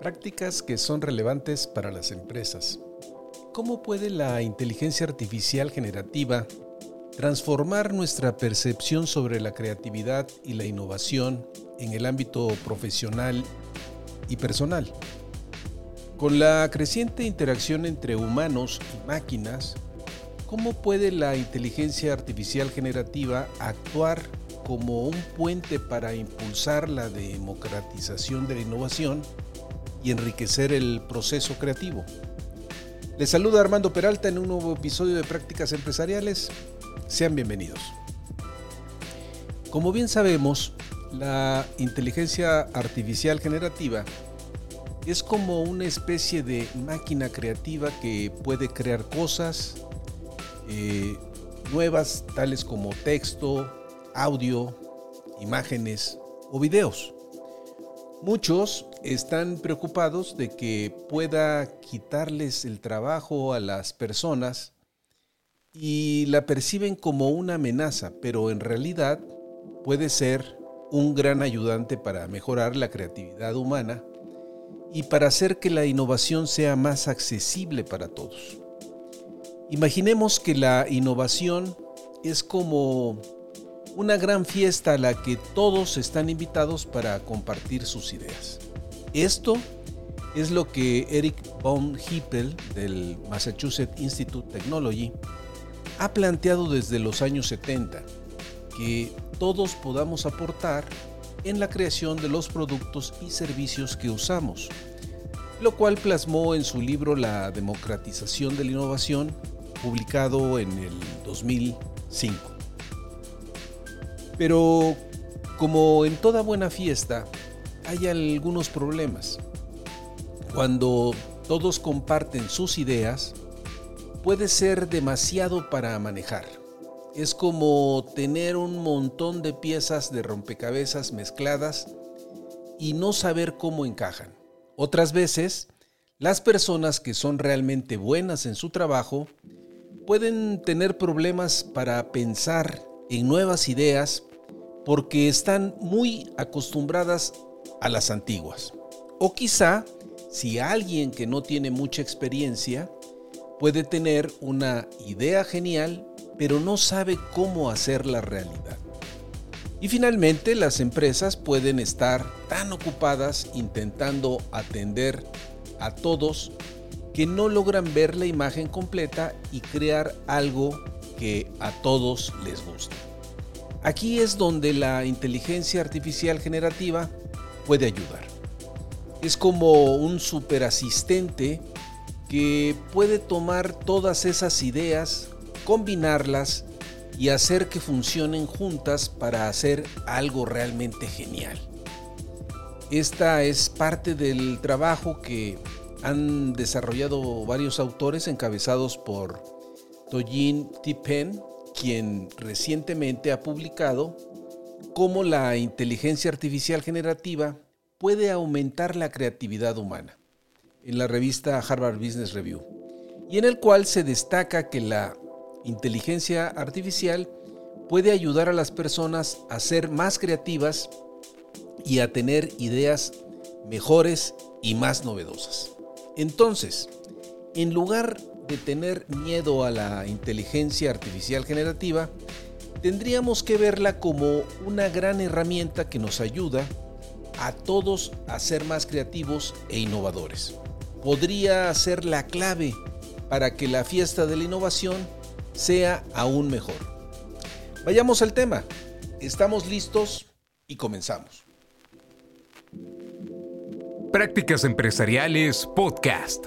Prácticas que son relevantes para las empresas. ¿Cómo puede la inteligencia artificial generativa transformar nuestra percepción sobre la creatividad y la innovación en el ámbito profesional y personal? Con la creciente interacción entre humanos y máquinas, ¿cómo puede la inteligencia artificial generativa actuar como un puente para impulsar la democratización de la innovación y enriquecer el proceso creativo. Les saluda Armando Peralta en un nuevo episodio de Prácticas Empresariales. Sean bienvenidos. Como bien sabemos, la inteligencia artificial generativa es como una especie de máquina creativa que puede crear cosas eh, nuevas tales como texto, audio, imágenes o videos. Muchos están preocupados de que pueda quitarles el trabajo a las personas y la perciben como una amenaza, pero en realidad puede ser un gran ayudante para mejorar la creatividad humana y para hacer que la innovación sea más accesible para todos. Imaginemos que la innovación es como una gran fiesta a la que todos están invitados para compartir sus ideas. Esto es lo que Eric von Hippel del Massachusetts Institute of Technology ha planteado desde los años 70, que todos podamos aportar en la creación de los productos y servicios que usamos, lo cual plasmó en su libro La democratización de la innovación, publicado en el 2005. Pero como en toda buena fiesta, hay algunos problemas. Cuando todos comparten sus ideas, puede ser demasiado para manejar. Es como tener un montón de piezas de rompecabezas mezcladas y no saber cómo encajan. Otras veces, las personas que son realmente buenas en su trabajo pueden tener problemas para pensar en nuevas ideas porque están muy acostumbradas a las antiguas. O quizá, si alguien que no tiene mucha experiencia puede tener una idea genial, pero no sabe cómo hacerla realidad. Y finalmente, las empresas pueden estar tan ocupadas intentando atender a todos que no logran ver la imagen completa y crear algo que a todos les guste. Aquí es donde la inteligencia artificial generativa puede ayudar. Es como un superasistente que puede tomar todas esas ideas, combinarlas y hacer que funcionen juntas para hacer algo realmente genial. Esta es parte del trabajo que han desarrollado varios autores encabezados por Tojin Tipen quien recientemente ha publicado cómo la inteligencia artificial generativa puede aumentar la creatividad humana en la revista Harvard Business Review, y en el cual se destaca que la inteligencia artificial puede ayudar a las personas a ser más creativas y a tener ideas mejores y más novedosas. Entonces, en lugar de tener miedo a la inteligencia artificial generativa, tendríamos que verla como una gran herramienta que nos ayuda a todos a ser más creativos e innovadores. Podría ser la clave para que la fiesta de la innovación sea aún mejor. Vayamos al tema. Estamos listos y comenzamos. Prácticas Empresariales Podcast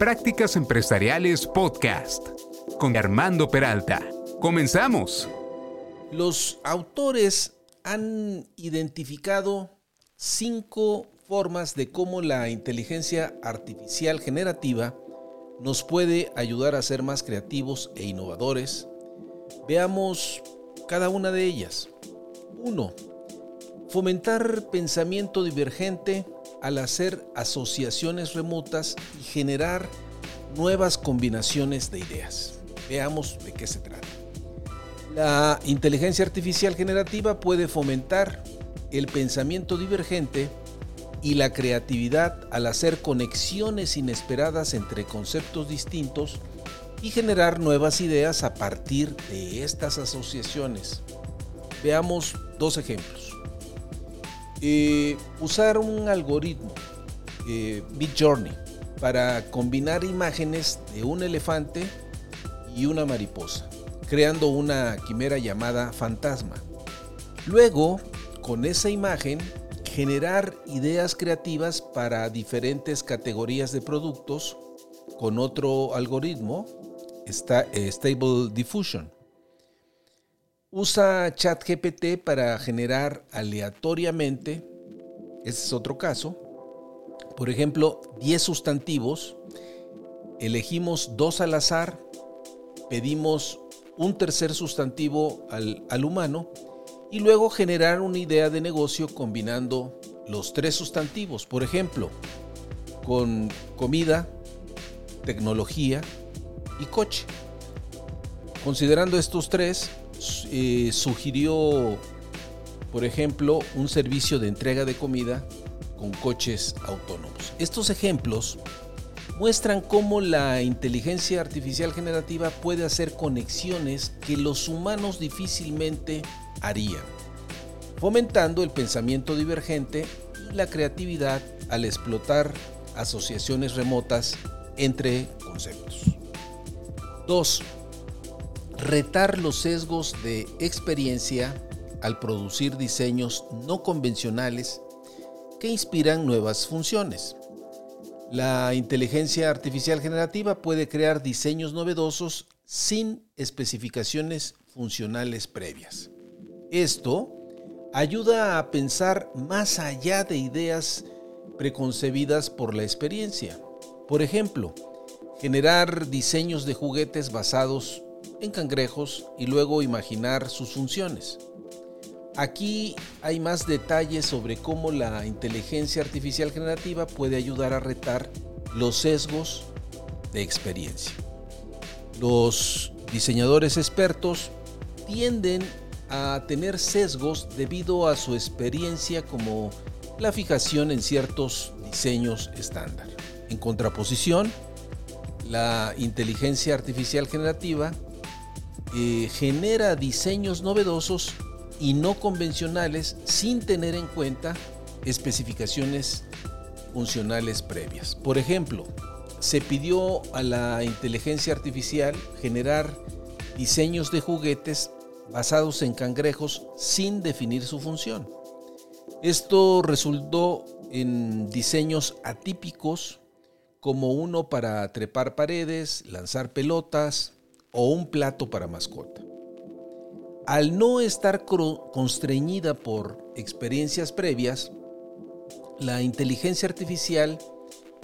Prácticas Empresariales Podcast con Armando Peralta. Comenzamos. Los autores han identificado cinco formas de cómo la inteligencia artificial generativa nos puede ayudar a ser más creativos e innovadores. Veamos cada una de ellas. 1. Fomentar pensamiento divergente al hacer asociaciones remotas y generar nuevas combinaciones de ideas. Veamos de qué se trata. La inteligencia artificial generativa puede fomentar el pensamiento divergente y la creatividad al hacer conexiones inesperadas entre conceptos distintos y generar nuevas ideas a partir de estas asociaciones. Veamos dos ejemplos. Eh, usar un algoritmo, eh, Journey para combinar imágenes de un elefante y una mariposa, creando una quimera llamada fantasma. Luego, con esa imagen, generar ideas creativas para diferentes categorías de productos con otro algoritmo, eh, Stable Diffusion. Usa ChatGPT para generar aleatoriamente, ese es otro caso, por ejemplo, 10 sustantivos, elegimos dos al azar, pedimos un tercer sustantivo al, al humano y luego generar una idea de negocio combinando los tres sustantivos. Por ejemplo, con comida, tecnología y coche. Considerando estos tres, eh, sugirió, por ejemplo, un servicio de entrega de comida con coches autónomos. Estos ejemplos muestran cómo la inteligencia artificial generativa puede hacer conexiones que los humanos difícilmente harían, fomentando el pensamiento divergente y la creatividad al explotar asociaciones remotas entre conceptos. 2. Retar los sesgos de experiencia al producir diseños no convencionales que inspiran nuevas funciones. La inteligencia artificial generativa puede crear diseños novedosos sin especificaciones funcionales previas. Esto ayuda a pensar más allá de ideas preconcebidas por la experiencia. Por ejemplo, generar diseños de juguetes basados en cangrejos y luego imaginar sus funciones. Aquí hay más detalles sobre cómo la inteligencia artificial generativa puede ayudar a retar los sesgos de experiencia. Los diseñadores expertos tienden a tener sesgos debido a su experiencia como la fijación en ciertos diseños estándar. En contraposición, la inteligencia artificial generativa eh, genera diseños novedosos y no convencionales sin tener en cuenta especificaciones funcionales previas. Por ejemplo, se pidió a la inteligencia artificial generar diseños de juguetes basados en cangrejos sin definir su función. Esto resultó en diseños atípicos como uno para trepar paredes, lanzar pelotas o un plato para mascota. Al no estar constreñida por experiencias previas, la inteligencia artificial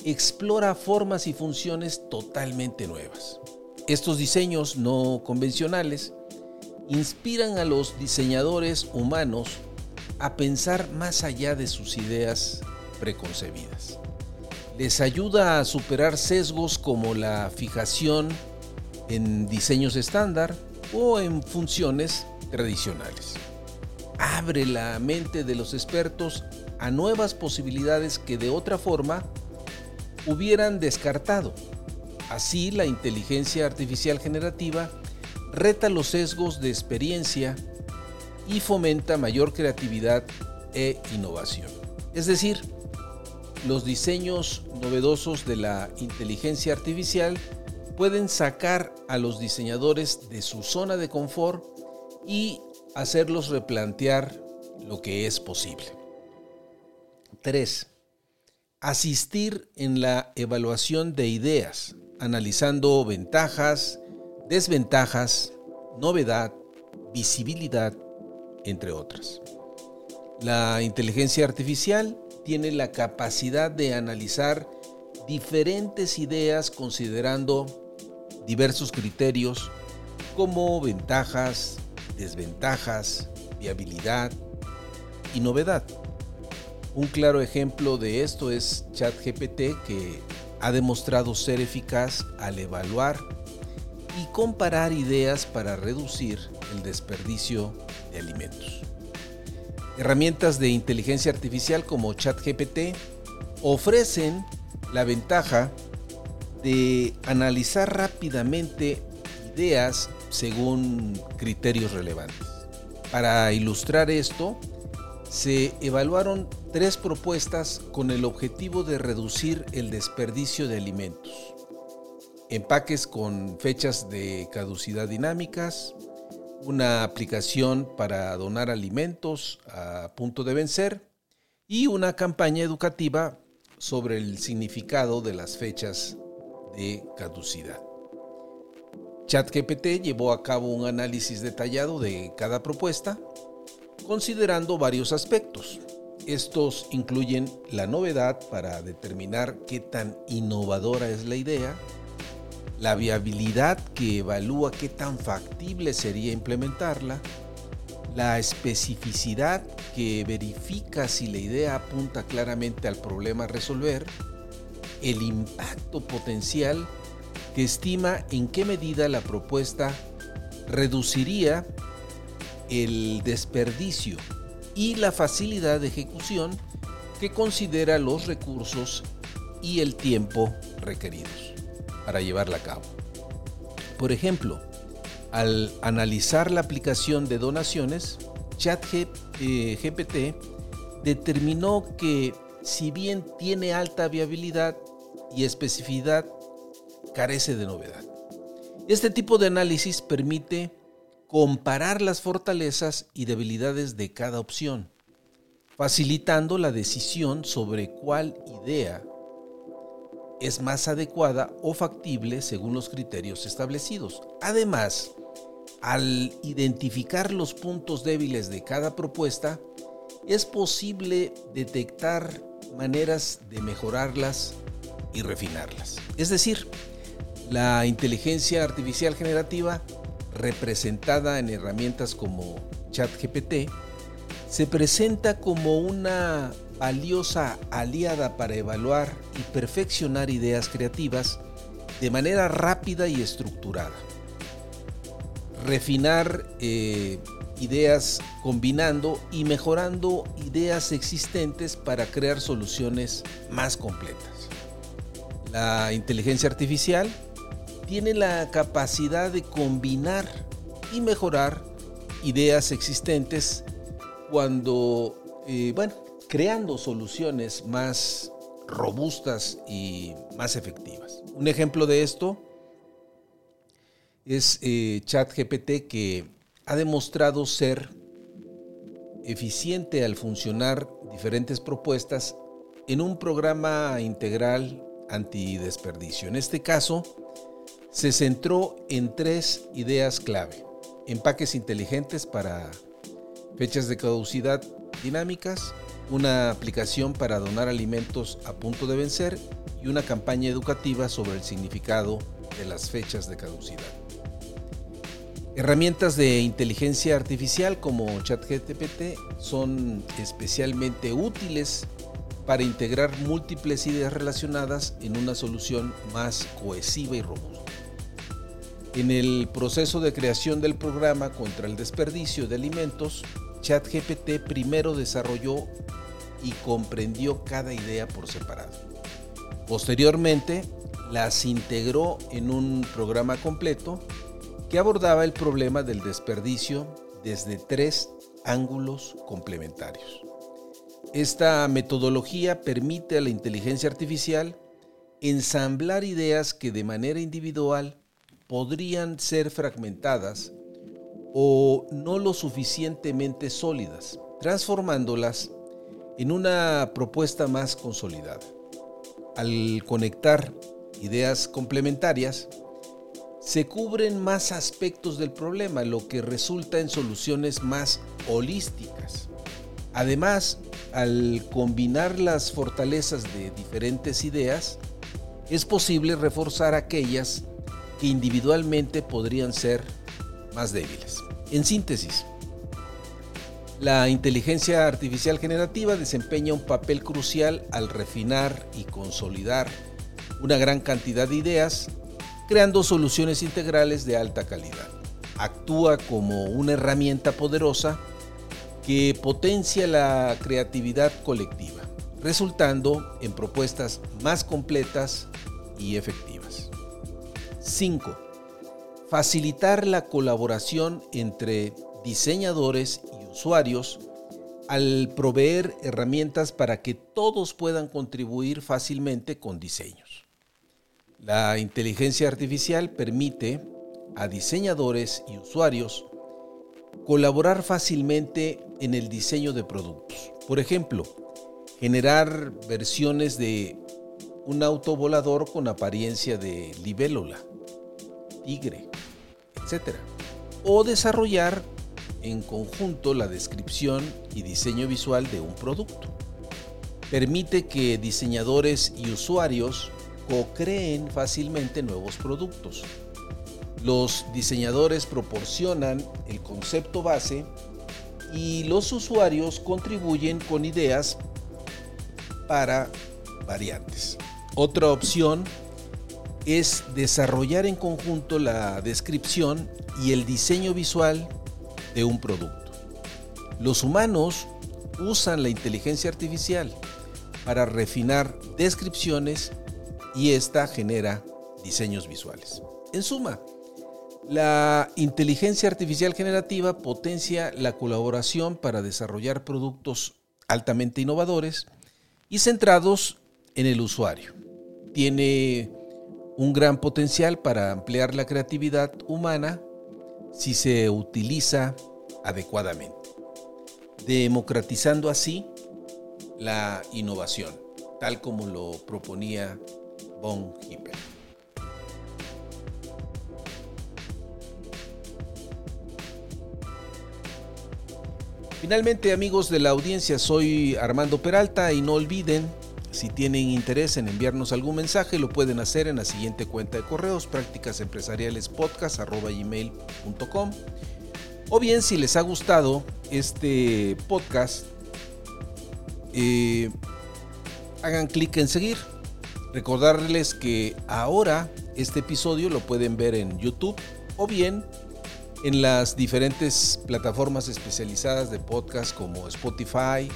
explora formas y funciones totalmente nuevas. Estos diseños no convencionales inspiran a los diseñadores humanos a pensar más allá de sus ideas preconcebidas. Les ayuda a superar sesgos como la fijación en diseños estándar o en funciones tradicionales. Abre la mente de los expertos a nuevas posibilidades que de otra forma hubieran descartado. Así la inteligencia artificial generativa reta los sesgos de experiencia y fomenta mayor creatividad e innovación. Es decir, los diseños novedosos de la inteligencia artificial pueden sacar a los diseñadores de su zona de confort y hacerlos replantear lo que es posible. 3. asistir en la evaluación de ideas, analizando ventajas, desventajas, novedad, visibilidad, entre otras. La inteligencia artificial tiene la capacidad de analizar diferentes ideas considerando diversos criterios como ventajas, desventajas, viabilidad y novedad. Un claro ejemplo de esto es ChatGPT que ha demostrado ser eficaz al evaluar y comparar ideas para reducir el desperdicio de alimentos. Herramientas de inteligencia artificial como ChatGPT ofrecen la ventaja de analizar rápidamente ideas según criterios relevantes. Para ilustrar esto, se evaluaron tres propuestas con el objetivo de reducir el desperdicio de alimentos. Empaques con fechas de caducidad dinámicas, una aplicación para donar alimentos a punto de vencer y una campaña educativa sobre el significado de las fechas caducidad. ChatGPT llevó a cabo un análisis detallado de cada propuesta, considerando varios aspectos. Estos incluyen la novedad para determinar qué tan innovadora es la idea, la viabilidad que evalúa qué tan factible sería implementarla, la especificidad que verifica si la idea apunta claramente al problema a resolver, el impacto potencial que estima en qué medida la propuesta reduciría el desperdicio y la facilidad de ejecución que considera los recursos y el tiempo requeridos para llevarla a cabo. Por ejemplo, al analizar la aplicación de donaciones, ChatGPT eh, determinó que si bien tiene alta viabilidad y especificidad, carece de novedad. Este tipo de análisis permite comparar las fortalezas y debilidades de cada opción, facilitando la decisión sobre cuál idea es más adecuada o factible según los criterios establecidos. Además, al identificar los puntos débiles de cada propuesta, es posible detectar maneras de mejorarlas y refinarlas. Es decir, la inteligencia artificial generativa, representada en herramientas como ChatGPT, se presenta como una valiosa aliada para evaluar y perfeccionar ideas creativas de manera rápida y estructurada. Refinar eh, ideas combinando y mejorando ideas existentes para crear soluciones más completas. La inteligencia artificial tiene la capacidad de combinar y mejorar ideas existentes cuando, eh, bueno, creando soluciones más robustas y más efectivas. Un ejemplo de esto es eh, ChatGPT que ha demostrado ser eficiente al funcionar diferentes propuestas en un programa integral antidesperdicio. En este caso, se centró en tres ideas clave. Empaques inteligentes para fechas de caducidad dinámicas, una aplicación para donar alimentos a punto de vencer y una campaña educativa sobre el significado de las fechas de caducidad. Herramientas de inteligencia artificial como ChatGPT son especialmente útiles para integrar múltiples ideas relacionadas en una solución más cohesiva y robusta. En el proceso de creación del programa contra el desperdicio de alimentos, ChatGPT primero desarrolló y comprendió cada idea por separado. Posteriormente, las integró en un programa completo que abordaba el problema del desperdicio desde tres ángulos complementarios. Esta metodología permite a la inteligencia artificial ensamblar ideas que de manera individual podrían ser fragmentadas o no lo suficientemente sólidas, transformándolas en una propuesta más consolidada. al conectar ideas complementarias, se cubren más aspectos del problema, lo que resulta en soluciones más holísticas. Además, al combinar las fortalezas de diferentes ideas, es posible reforzar aquellas que individualmente podrían ser más débiles. En síntesis, la inteligencia artificial generativa desempeña un papel crucial al refinar y consolidar una gran cantidad de ideas, creando soluciones integrales de alta calidad. Actúa como una herramienta poderosa que potencia la creatividad colectiva, resultando en propuestas más completas y efectivas. 5. Facilitar la colaboración entre diseñadores y usuarios al proveer herramientas para que todos puedan contribuir fácilmente con diseños. La inteligencia artificial permite a diseñadores y usuarios colaborar fácilmente en el diseño de productos. Por ejemplo, generar versiones de un auto volador con apariencia de libélula, tigre, etc. O desarrollar en conjunto la descripción y diseño visual de un producto. Permite que diseñadores y usuarios co-creen fácilmente nuevos productos. Los diseñadores proporcionan el concepto base y los usuarios contribuyen con ideas para variantes. Otra opción es desarrollar en conjunto la descripción y el diseño visual de un producto. Los humanos usan la inteligencia artificial para refinar descripciones y esta genera diseños visuales. En suma, la inteligencia artificial generativa potencia la colaboración para desarrollar productos altamente innovadores y centrados en el usuario. Tiene un gran potencial para ampliar la creatividad humana si se utiliza adecuadamente, democratizando así la innovación, tal como lo proponía Von Hippel. Finalmente, amigos de la audiencia, soy Armando Peralta y no olviden, si tienen interés en enviarnos algún mensaje, lo pueden hacer en la siguiente cuenta de correos, prácticasempresarialespodcast.com. O bien, si les ha gustado este podcast, eh, hagan clic en seguir. Recordarles que ahora este episodio lo pueden ver en YouTube o bien en las diferentes plataformas especializadas de podcast como Spotify,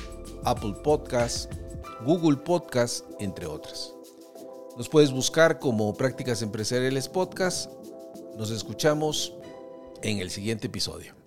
Apple Podcast, Google Podcast, entre otras. Nos puedes buscar como Prácticas Empresariales Podcast. Nos escuchamos en el siguiente episodio.